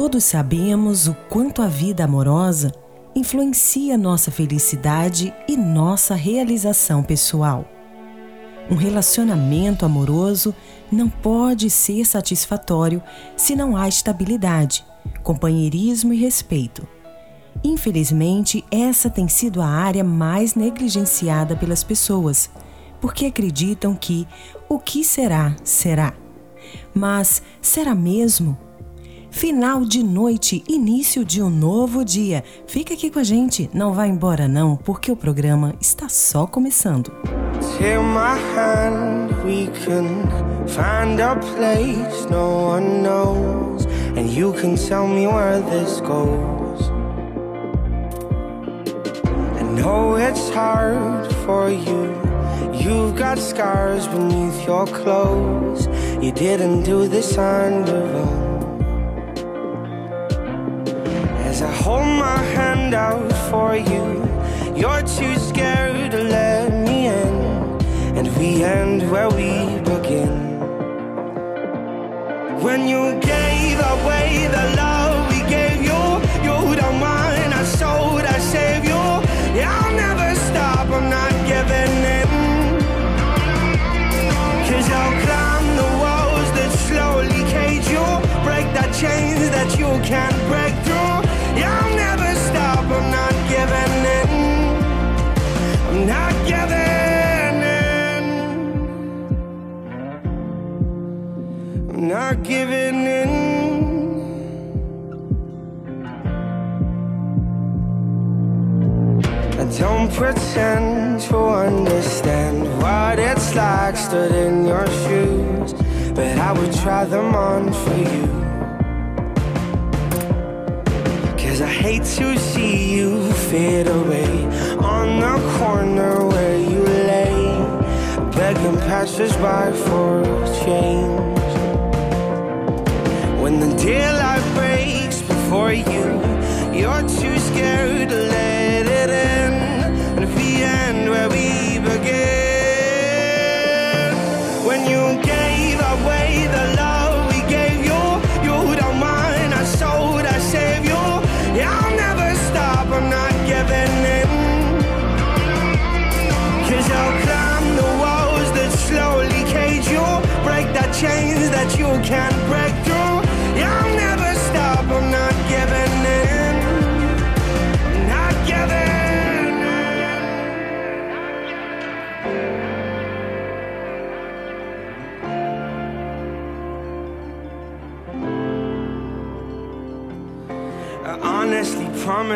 Todos sabemos o quanto a vida amorosa influencia nossa felicidade e nossa realização pessoal. Um relacionamento amoroso não pode ser satisfatório se não há estabilidade, companheirismo e respeito. Infelizmente, essa tem sido a área mais negligenciada pelas pessoas, porque acreditam que o que será, será. Mas será mesmo? Final de noite, início de um novo dia. Fica aqui com a gente, não vá embora não, porque o programa está só começando. You've got scars beneath your clothes. You didn't do this on your own. As I hold my hand out for you, you're too scared to let me in. And we end where we begin. When you gave away the love try them on for you. Cause I hate to see you fade away on the corner where you lay, begging passersby for change.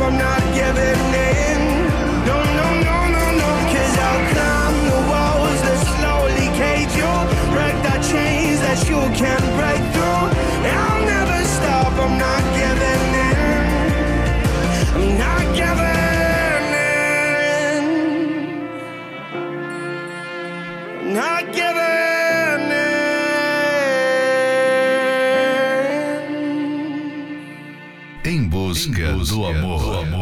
I'm not giving in. No, no, no, no, no. Cause I'll climb the walls that slowly cage you. Break the chains that you can't break Em busca, do amor. Honestly,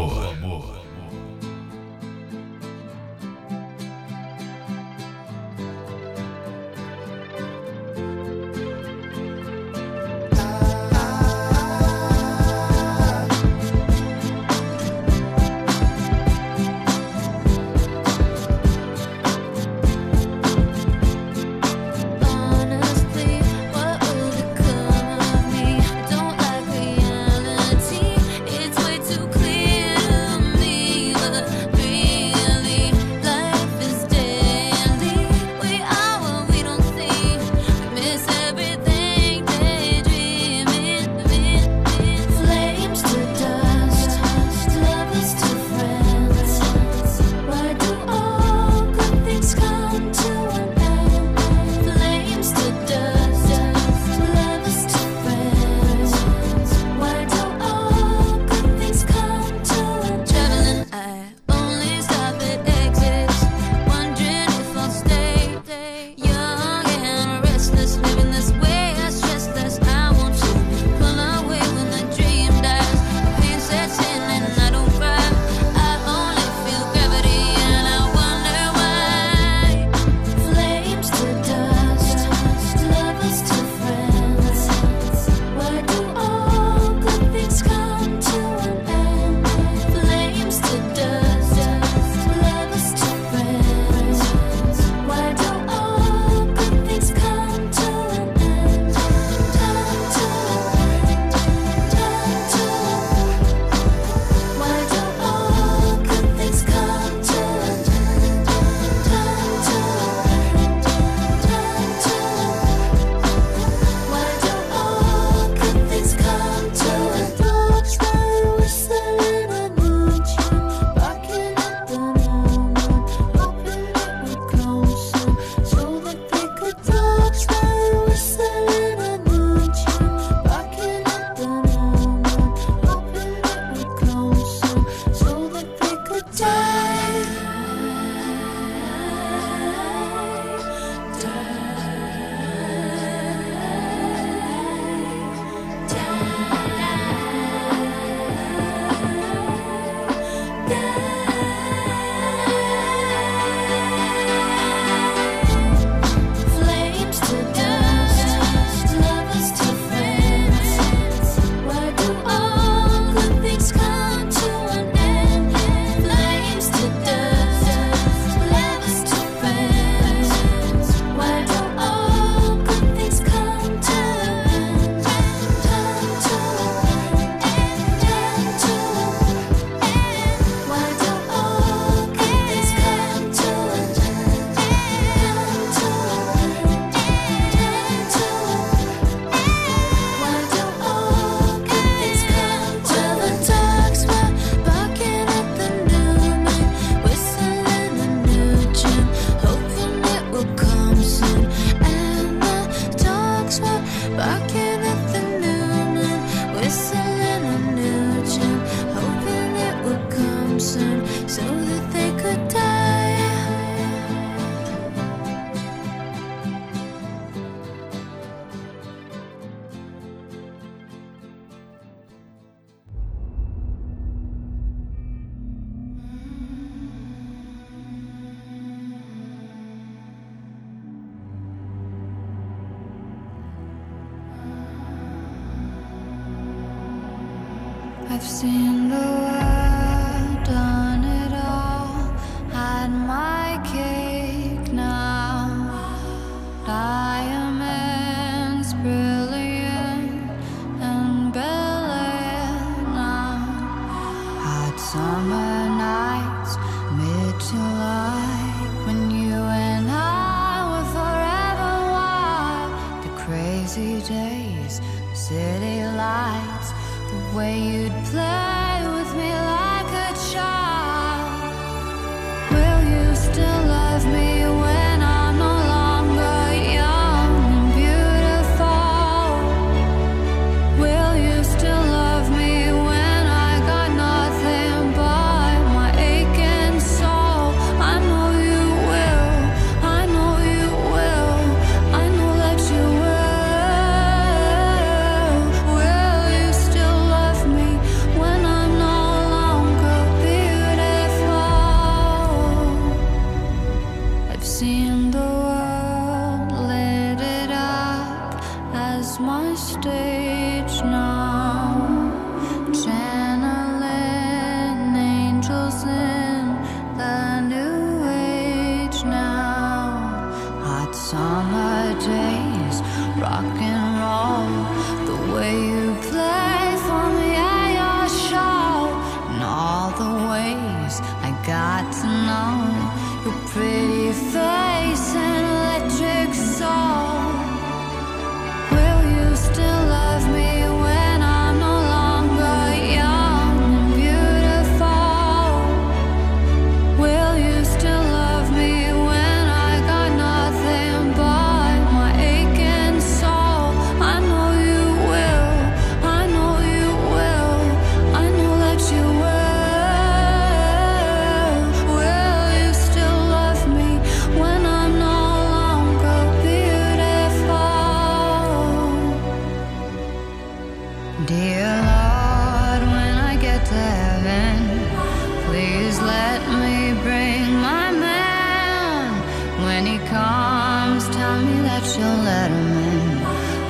When he comes, tell me that you'll let him in.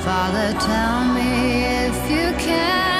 Father, tell me if you can.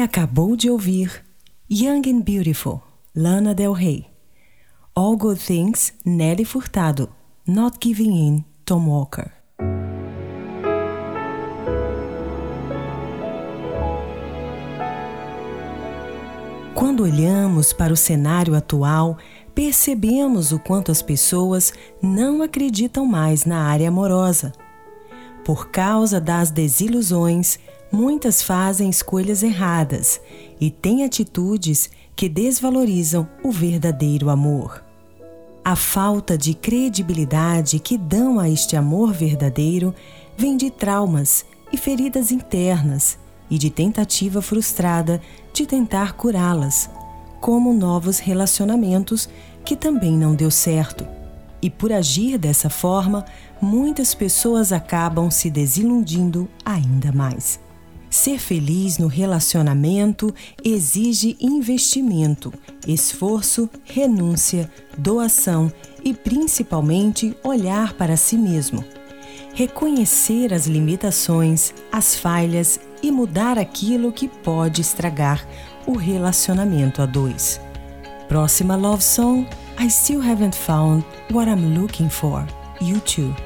Acabou de ouvir Young and Beautiful, Lana Del Rey. All Good Things, Nelly Furtado. Not Giving In, Tom Walker. Quando olhamos para o cenário atual, percebemos o quanto as pessoas não acreditam mais na área amorosa. Por causa das desilusões, muitas fazem escolhas erradas e têm atitudes que desvalorizam o verdadeiro amor. A falta de credibilidade que dão a este amor verdadeiro vem de traumas e feridas internas e de tentativa frustrada de tentar curá-las, como novos relacionamentos que também não deu certo. E por agir dessa forma, muitas pessoas acabam se desiludindo ainda mais. Ser feliz no relacionamento exige investimento, esforço, renúncia, doação e principalmente olhar para si mesmo. Reconhecer as limitações, as falhas e mudar aquilo que pode estragar o relacionamento a dois. Próxima love song: I Still Haven't Found What I'm Looking For. You too.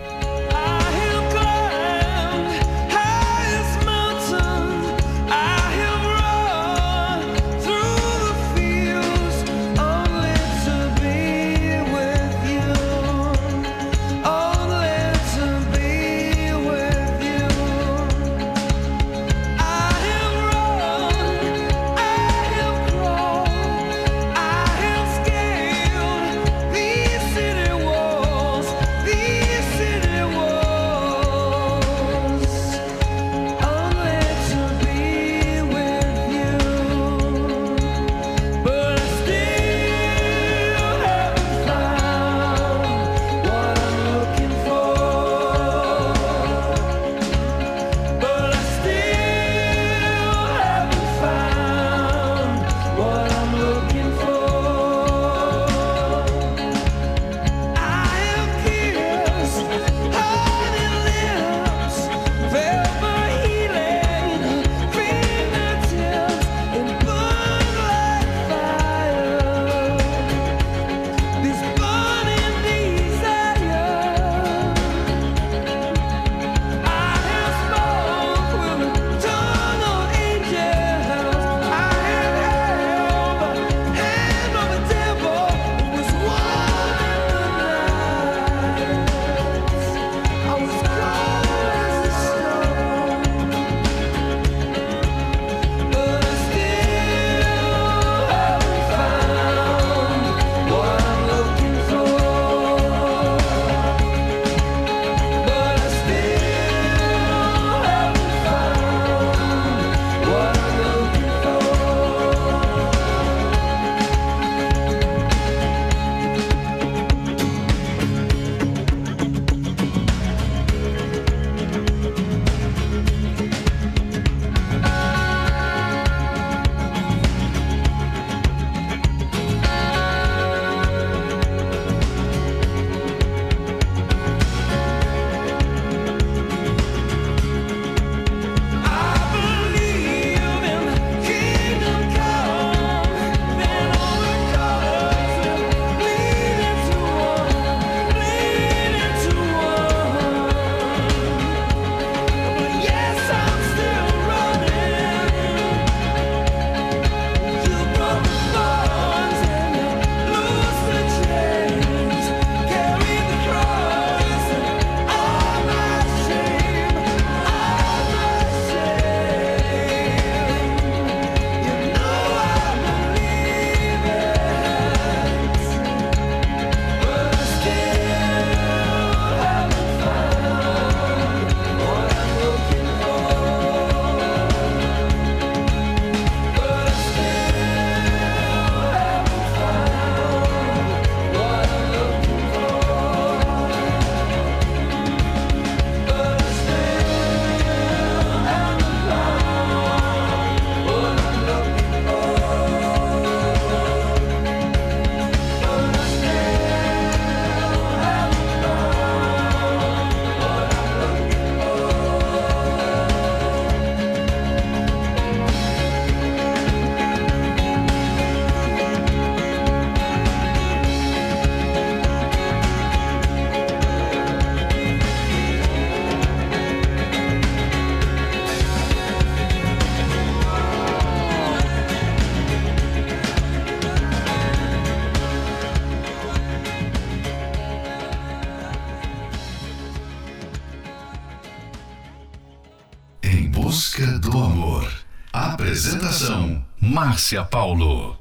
Márcia Paulo.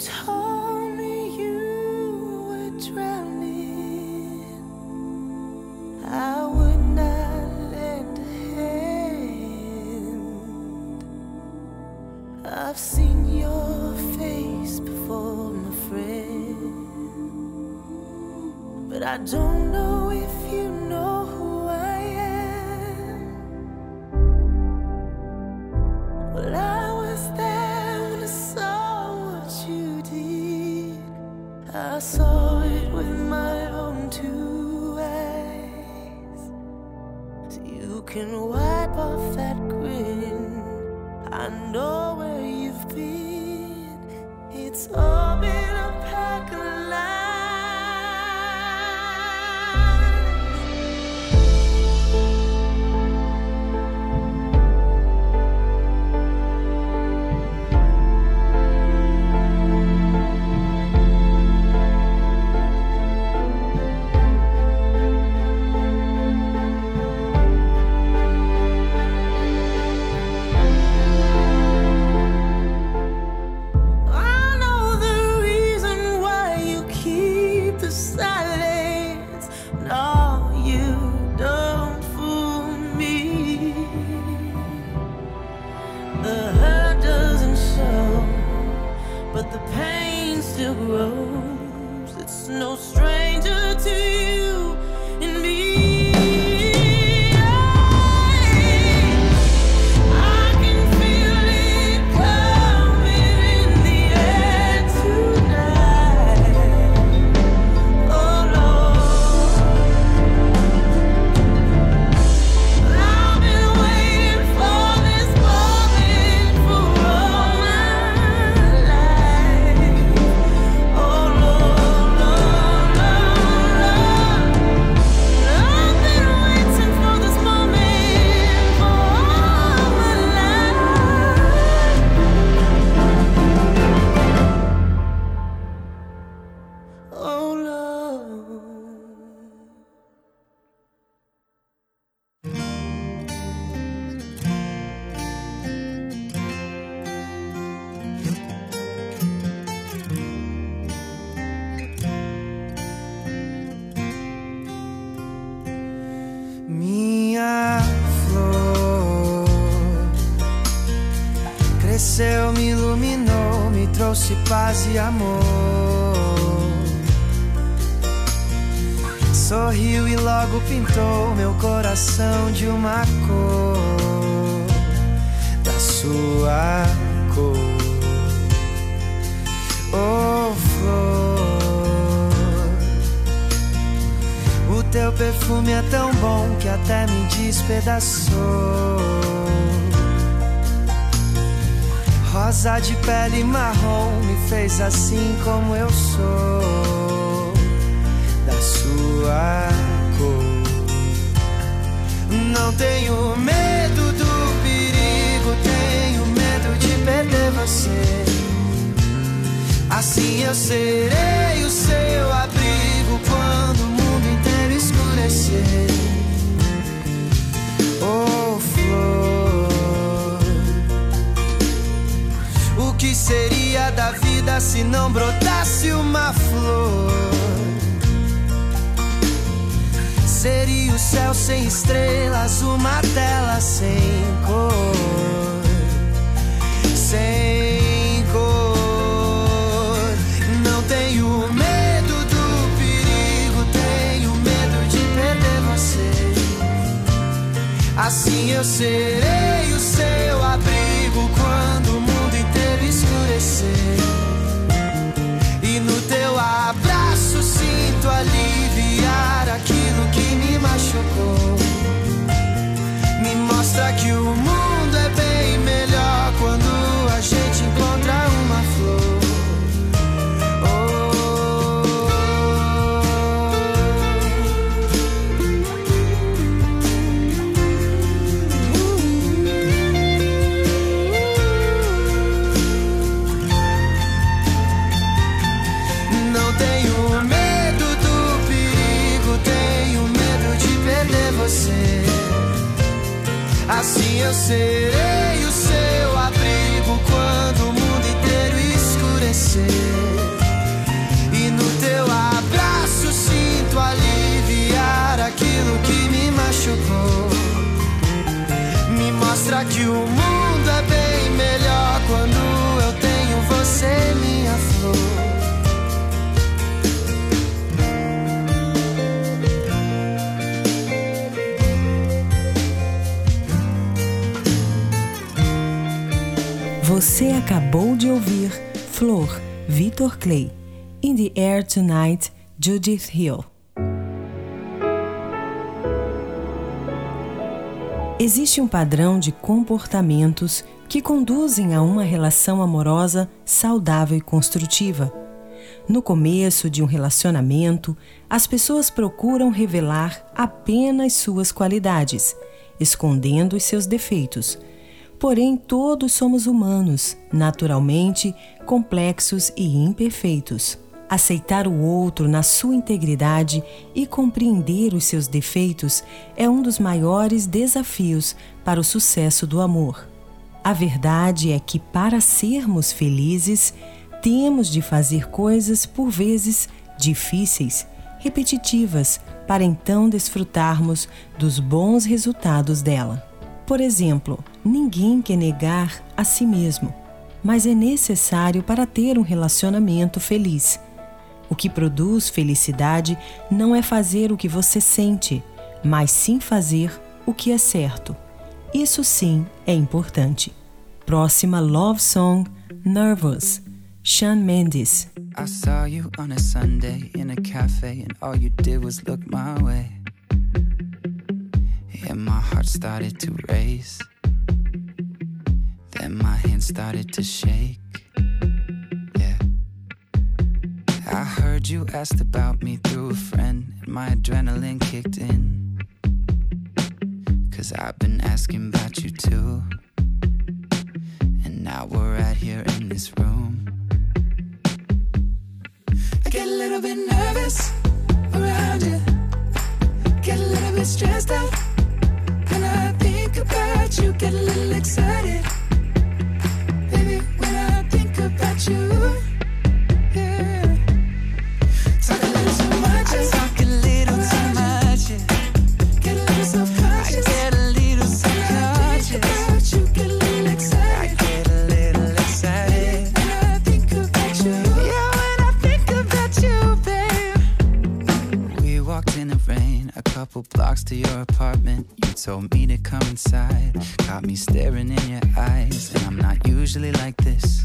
超。eu serei o seu abrigo quando o mundo inteiro escurecer. Oh, flor, o que seria da vida se não brotasse uma flor? Seria o céu sem estrelas, uma tela sem cor. Assim eu serei o seu abrigo quando o mundo inteiro escurecer. E no teu abraço sinto aliviar aquilo que me machucou. Me mostra que o mundo eu Você acabou de ouvir Flor, Victor Clay. In the Air Tonight, Judith Hill. Existe um padrão de comportamentos que conduzem a uma relação amorosa saudável e construtiva. No começo de um relacionamento, as pessoas procuram revelar apenas suas qualidades, escondendo os seus defeitos. Porém, todos somos humanos, naturalmente complexos e imperfeitos. Aceitar o outro na sua integridade e compreender os seus defeitos é um dos maiores desafios para o sucesso do amor. A verdade é que, para sermos felizes, temos de fazer coisas por vezes difíceis, repetitivas, para então desfrutarmos dos bons resultados dela. Por exemplo, ninguém quer negar a si mesmo, mas é necessário para ter um relacionamento feliz. O que produz felicidade não é fazer o que você sente, mas sim fazer o que é certo. Isso sim é importante. Próxima Love Song Nervous, Shawn Mendes. I saw you on a Sunday in a cafe, and all you did was look my way. And my heart started to race. Then my hands started to shake. Yeah. I heard you asked about me through a friend, and my adrenaline kicked in. Cause I've been asking about you too. And now we're right here in this room. I get a little bit nervous around you. Get a little bit stressed out. You, get a little excited. Told me to come inside, caught me staring in your eyes, and I'm not usually like this,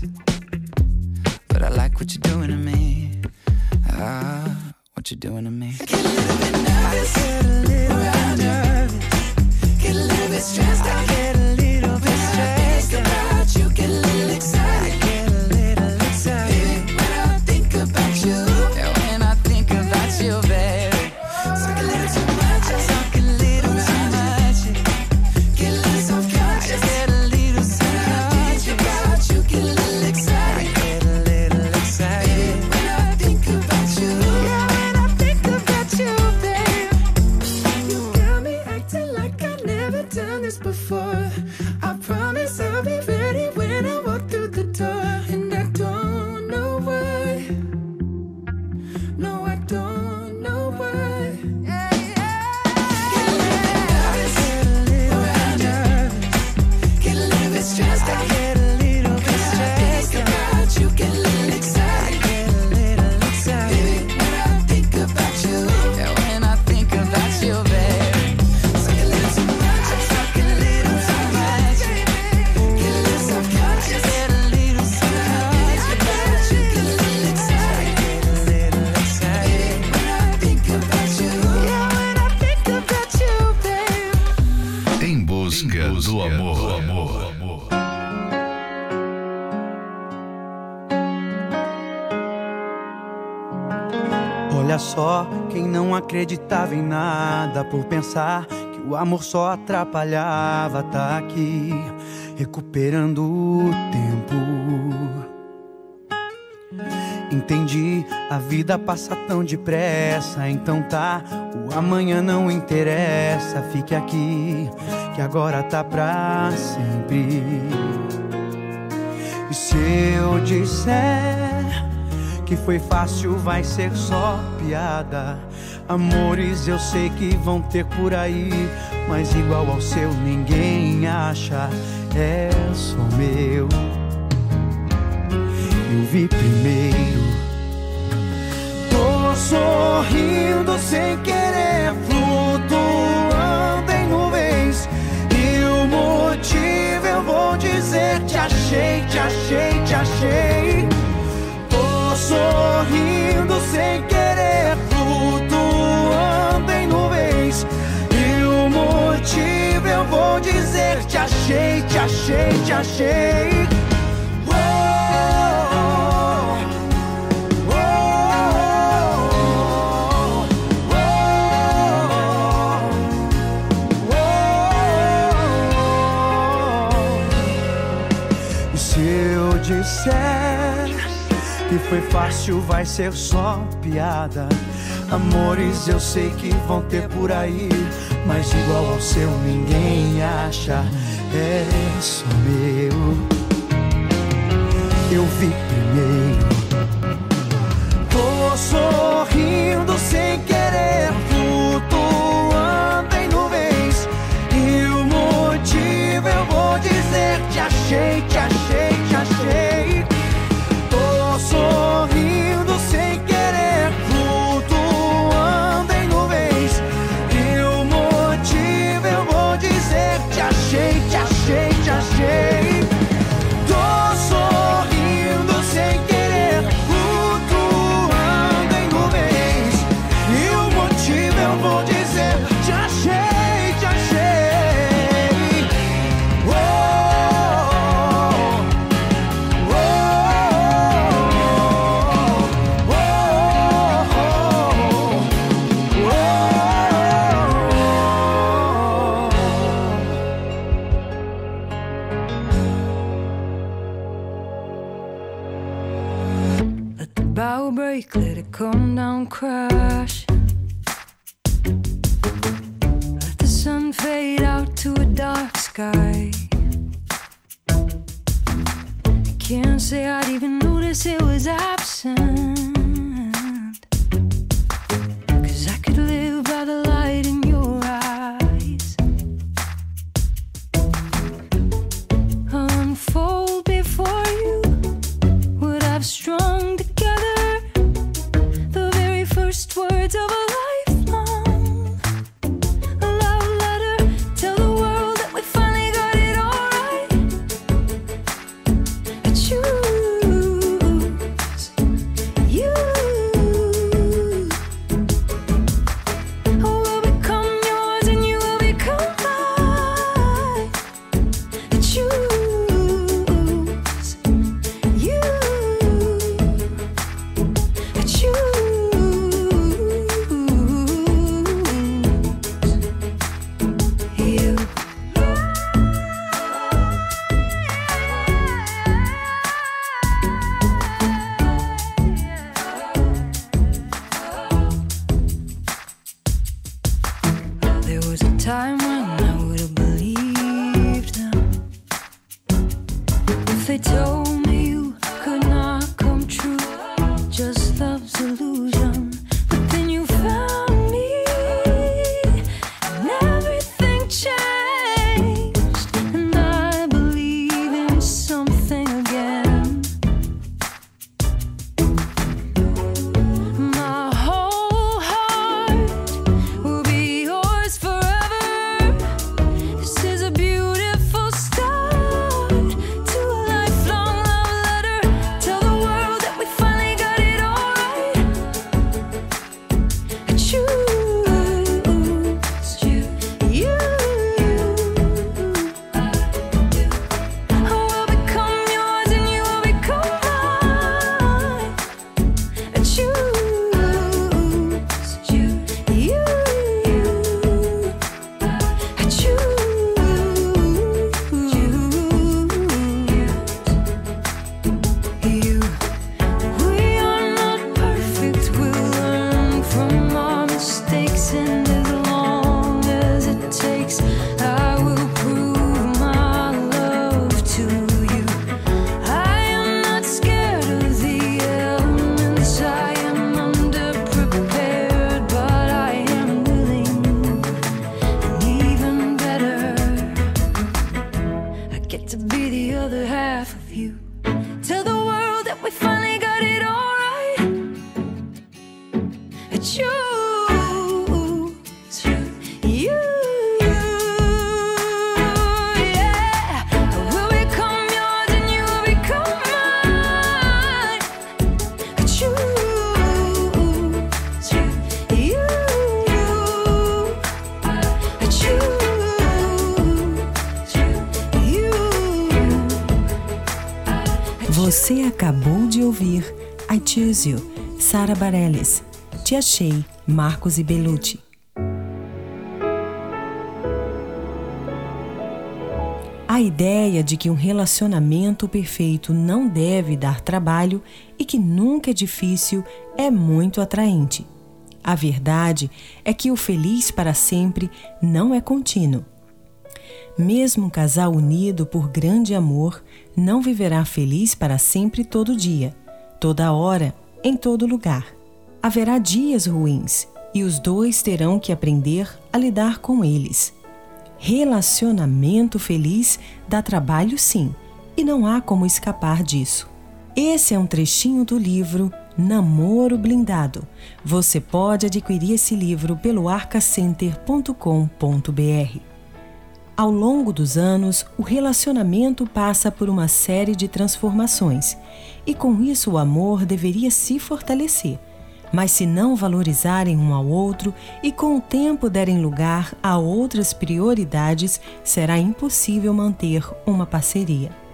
but I like what you're doing to me. Ah, what you're doing to me. Acreditava em nada por pensar que o amor só atrapalhava, tá aqui recuperando o tempo. Entendi, a vida passa tão depressa, então tá, o amanhã não interessa, fique aqui, que agora tá pra sempre. E se eu disser que foi fácil, vai ser só piada. Amores eu sei que vão ter por aí, mas igual ao seu ninguém acha, é só meu. Eu vi primeiro. Tô sorrindo sem querer, flutuando em nuvens. E o motivo eu vou dizer: te achei, te achei, te achei sorrindo sem querer, motivo eu vou dizer: te achei, te achei, te achei. se eu disser que foi fácil vai ser só piada. Amores eu sei que vão ter por aí, mas igual ao seu ninguém acha. É só meu. Eu vi primeiro. Tô sorrindo sem querer, flutuando em nuvens. E o motivo eu vou dizer: te achei, te achei, say I'd even notice it was absent. You, Sara Bareilles. Te achei, Marcos e Belucci. A ideia de que um relacionamento perfeito não deve dar trabalho e que nunca é difícil é muito atraente. A verdade é que o feliz para sempre não é contínuo. Mesmo um casal unido por grande amor não viverá feliz para sempre todo dia, toda hora, em todo lugar. Haverá dias ruins e os dois terão que aprender a lidar com eles. Relacionamento feliz dá trabalho, sim, e não há como escapar disso. Esse é um trechinho do livro Namoro Blindado. Você pode adquirir esse livro pelo arcacenter.com.br. Ao longo dos anos, o relacionamento passa por uma série de transformações e, com isso, o amor deveria se fortalecer. Mas, se não valorizarem um ao outro e com o tempo derem lugar a outras prioridades, será impossível manter uma parceria.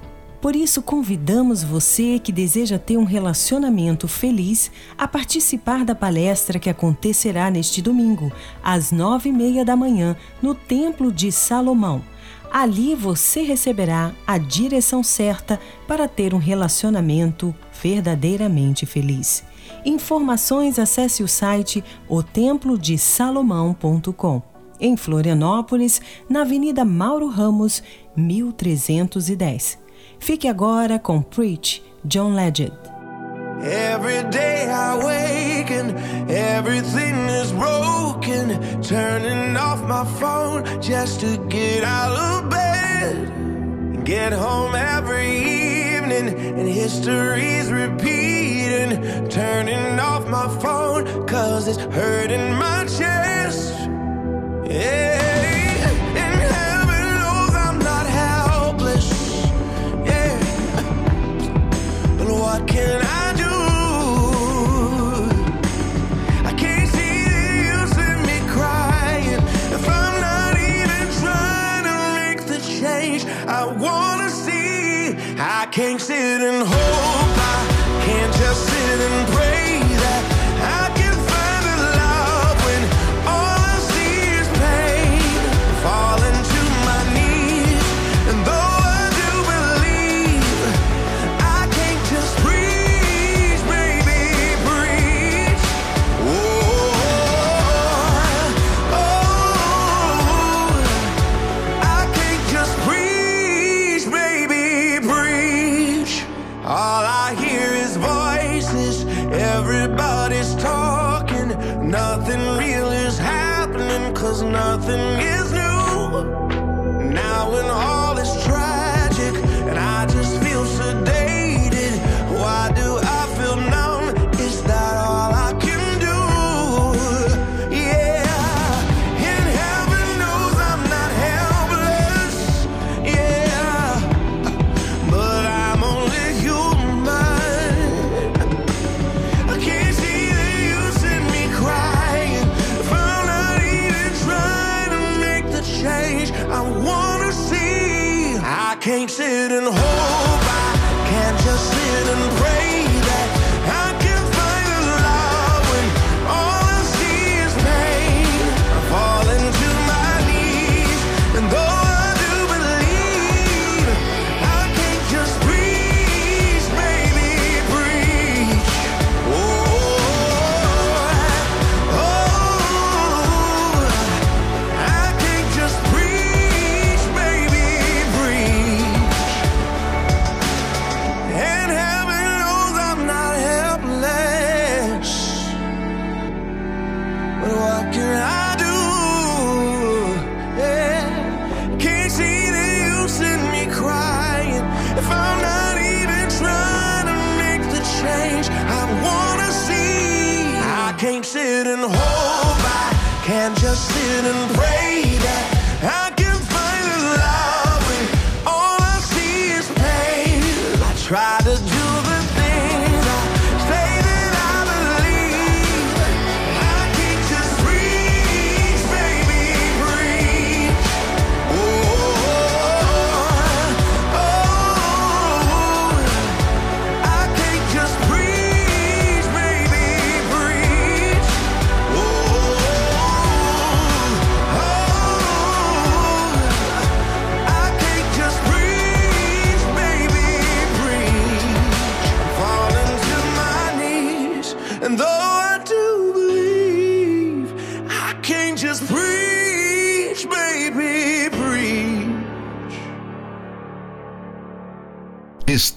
Por isso, convidamos você que deseja ter um relacionamento feliz a participar da palestra que acontecerá neste domingo, às nove e meia da manhã, no Templo de Salomão. Ali você receberá a direção certa para ter um relacionamento verdadeiramente feliz. Informações acesse o site otemplodesalomão.com. Em Florianópolis, na Avenida Mauro Ramos, 1310. Fique agora com Preach, John Legend. Every day I wake and everything is broken. Turning off my phone just to get out of bed. Get home every evening and history's repeating. Turning off my phone cause it's hurting my chest. Yeah.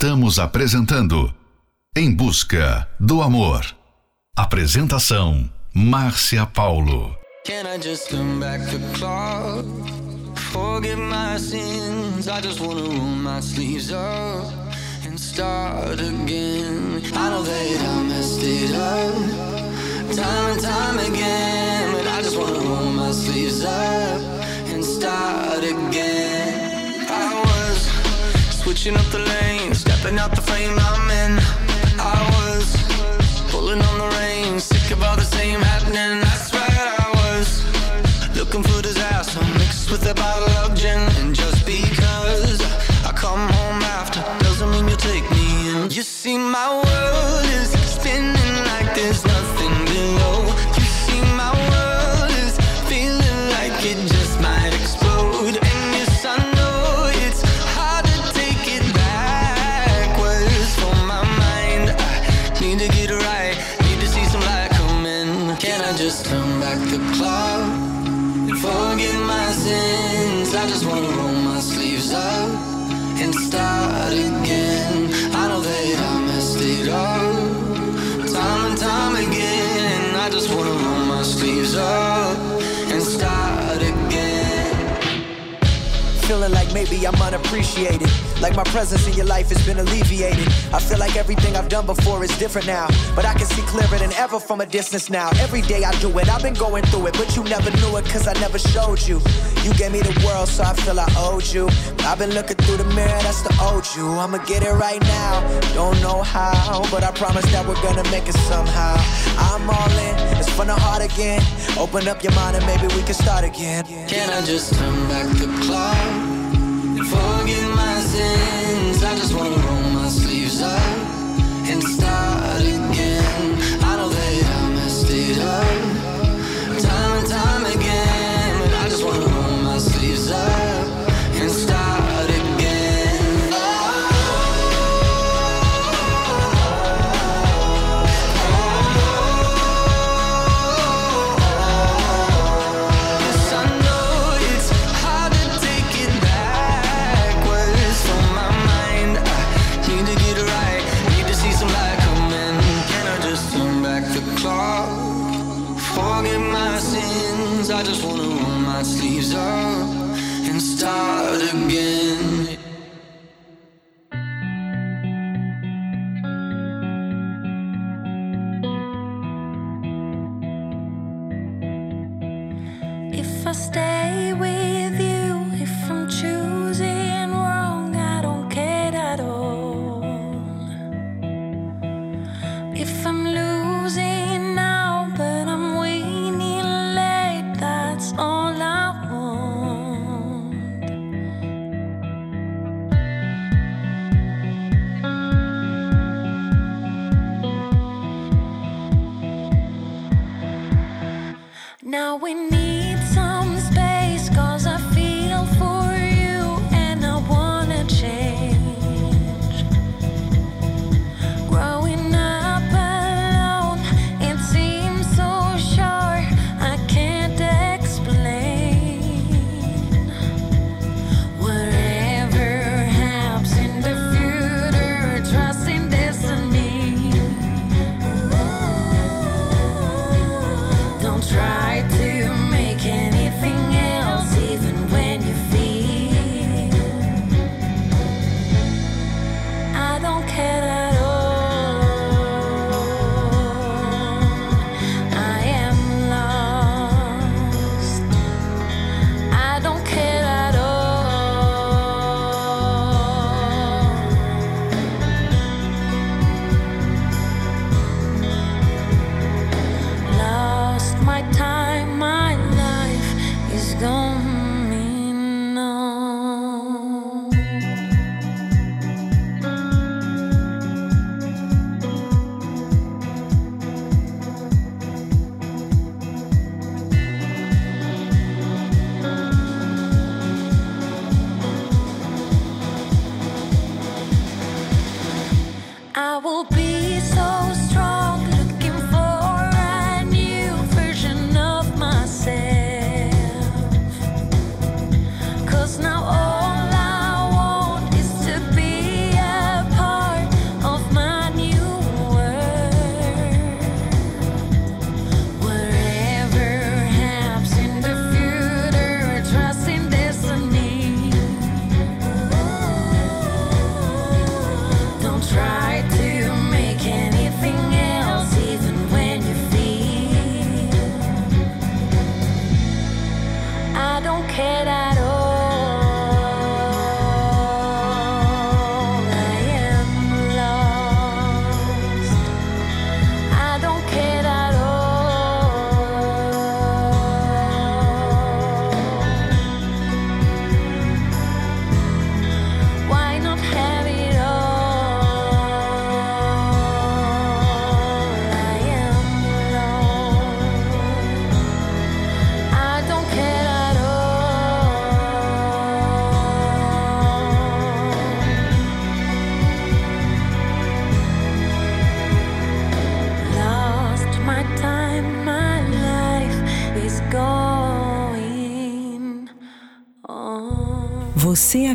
Estamos apresentando Em Busca do Amor. Apresentação Márcia Paulo. Can I just turn back the clock? Forget my sins. I just wanna roll my sleeves up and start again. I know that I messed it up time and time again, but I just wanna roll my sleeves up and start again. I was switching up the lanes, stepping out the frame I'm in. I was pulling on the reins, sick of all the same happening. That's right, I was looking for disaster mixed with a bottle of gin. And just because I come home after doesn't mean you take me in. You see, my world maybe I'm unappreciated. Like my presence in your life has been alleviated. I feel like everything I've done before is different now. But I can see clearer than ever from a distance now. Every day I do it, I've been going through it. But you never knew it, cause I never showed you. You gave me the world, so I feel I owed you. I've been looking through the mirror, that's the old you. I'ma get it right now. Don't know how, but I promise that we're gonna make it somehow. I'm all in, it's from the heart again. Open up your mind and maybe we can start again. Can I just turn back the clock? Forget my sins. I just wanna roll my sleeves up and start again.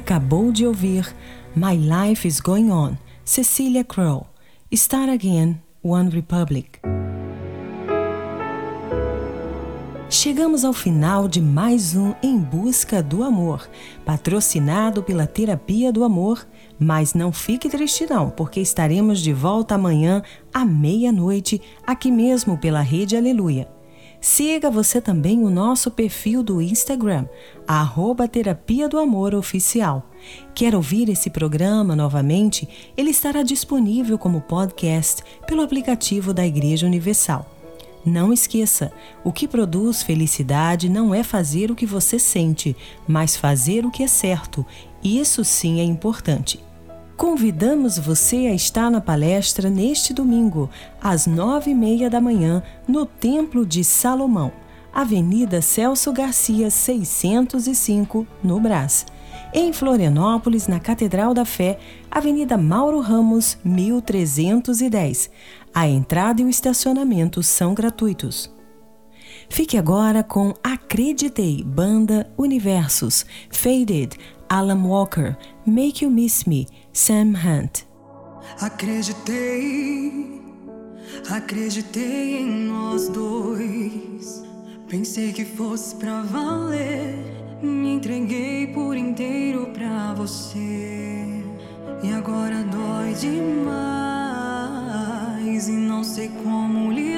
Acabou de ouvir My Life is Going On, Cecilia Crow. Start Again, One Republic. Chegamos ao final de mais um Em Busca do Amor, patrocinado pela Terapia do Amor. Mas não fique triste não, porque estaremos de volta amanhã à meia-noite, aqui mesmo pela Rede Aleluia. Siga você também o nosso perfil do Instagram, arroba Terapia do Amor Oficial. Quer ouvir esse programa novamente? Ele estará disponível como podcast pelo aplicativo da Igreja Universal. Não esqueça, o que produz felicidade não é fazer o que você sente, mas fazer o que é certo. Isso sim é importante. Convidamos você a estar na palestra neste domingo, às nove e meia da manhã, no Templo de Salomão, Avenida Celso Garcia, 605, no Brás. Em Florianópolis, na Catedral da Fé, Avenida Mauro Ramos, 1310. A entrada e o estacionamento são gratuitos. Fique agora com Acreditei, Banda Universos, Faded, Alan Walker, Make You Miss Me, Sam Hunt. Acreditei, acreditei em nós dois. Pensei que fosse pra valer. Me entreguei por inteiro pra você. E agora dói demais. E não sei como lidar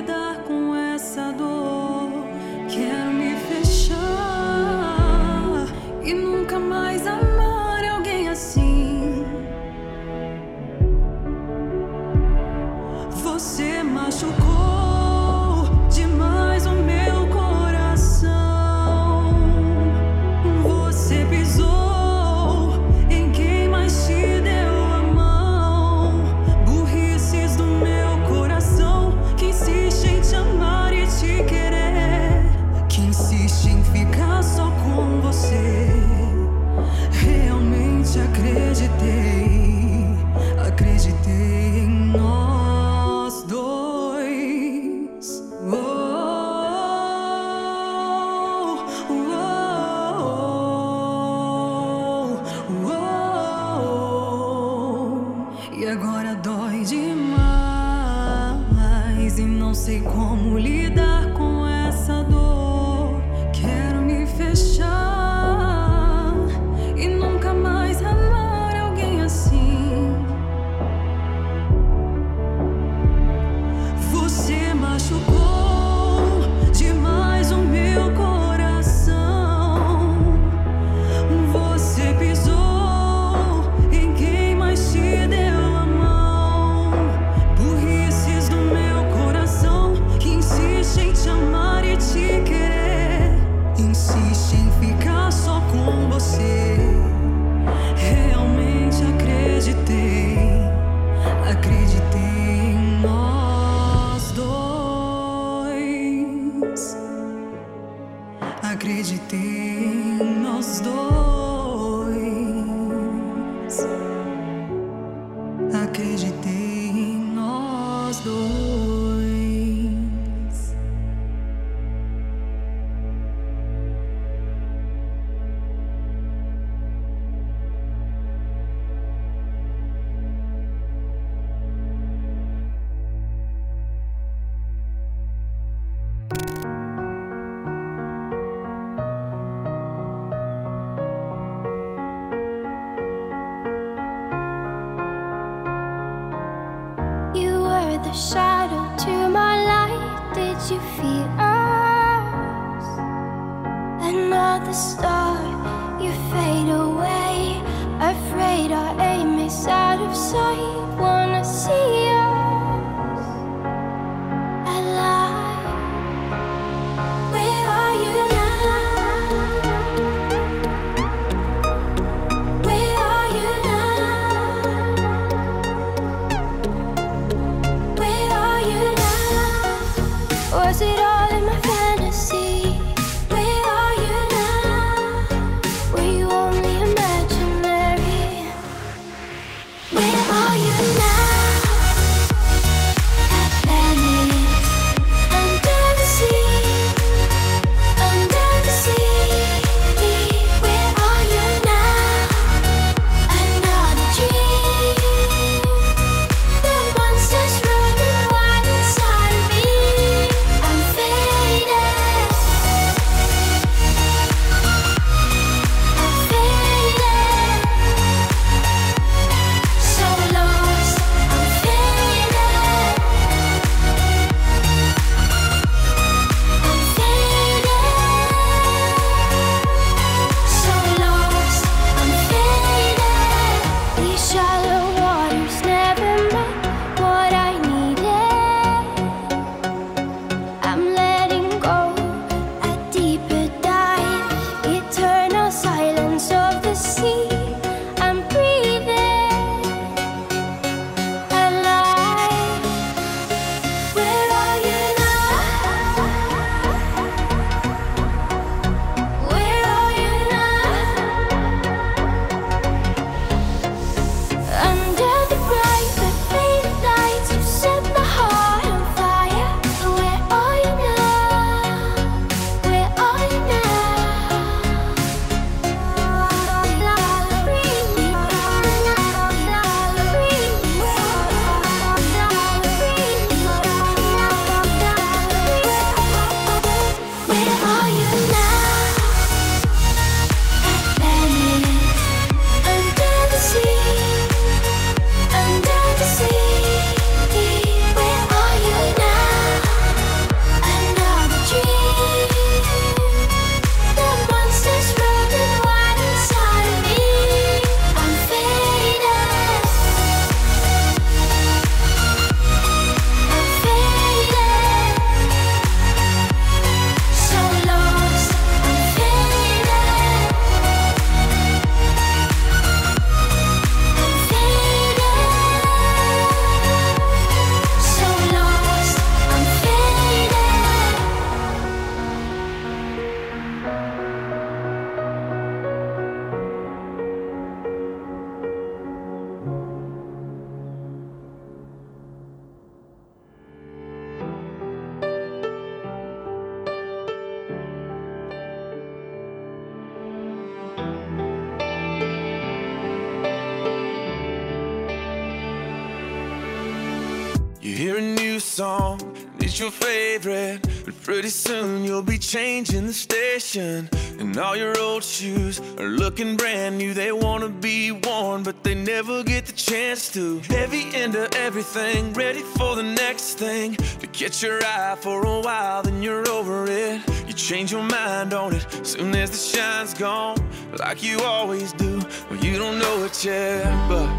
favorite. But pretty soon you'll be changing the station. And all your old shoes are looking brand new. They wanna be worn, but they never get the chance to. Heavy into everything, ready for the next thing. To catch your eye for a while, then you're over it. You change your mind on it soon as the shine's gone, like you always do. Well, you don't know it yet, but.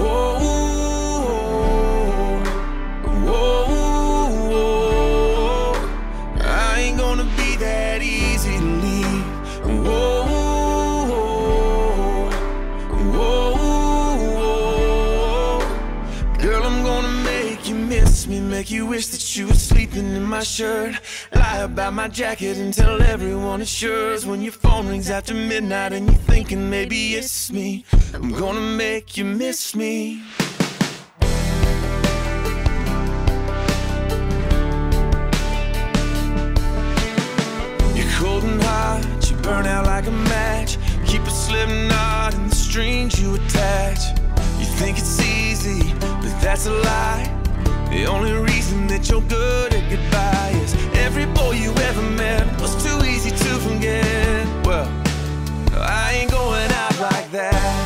Whoa, whoa, whoa, I ain't gonna be that easy to leave. Whoa, whoa, girl, I'm gonna make you miss me, make you wish that you were sleeping in my shirt. Lie about my jacket and tell everyone it's yours. When your phone rings after midnight and you're thinking maybe it's me, I'm gonna make you miss me. Burn out like a match. Keep a slip knot in the strings you attach. You think it's easy, but that's a lie. The only reason that you're good at goodbye is every boy you ever met was too easy to forget. Well, I ain't going out like that.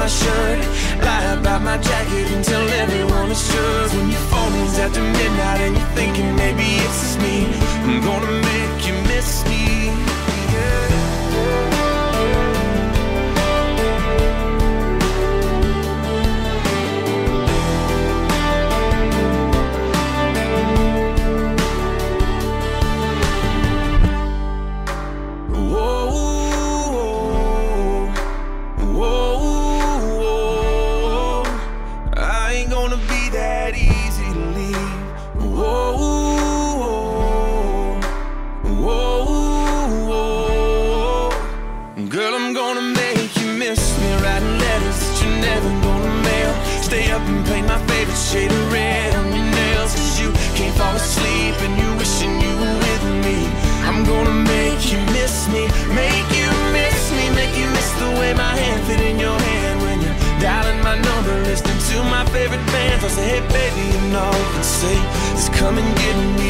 My shirt. Lie about my jacket and tell everyone it's yours. When your phone rings after midnight and you're thinking maybe it's just me, I'm gonna make you miss me. Bands. I say, hey baby, you know, and say, just come and get me.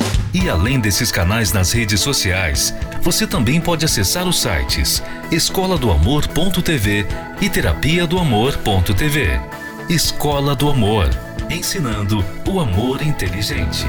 E além desses canais nas redes sociais, você também pode acessar os sites escola do amor.tv e terapia do amor.tv. Escola do Amor, ensinando o amor inteligente.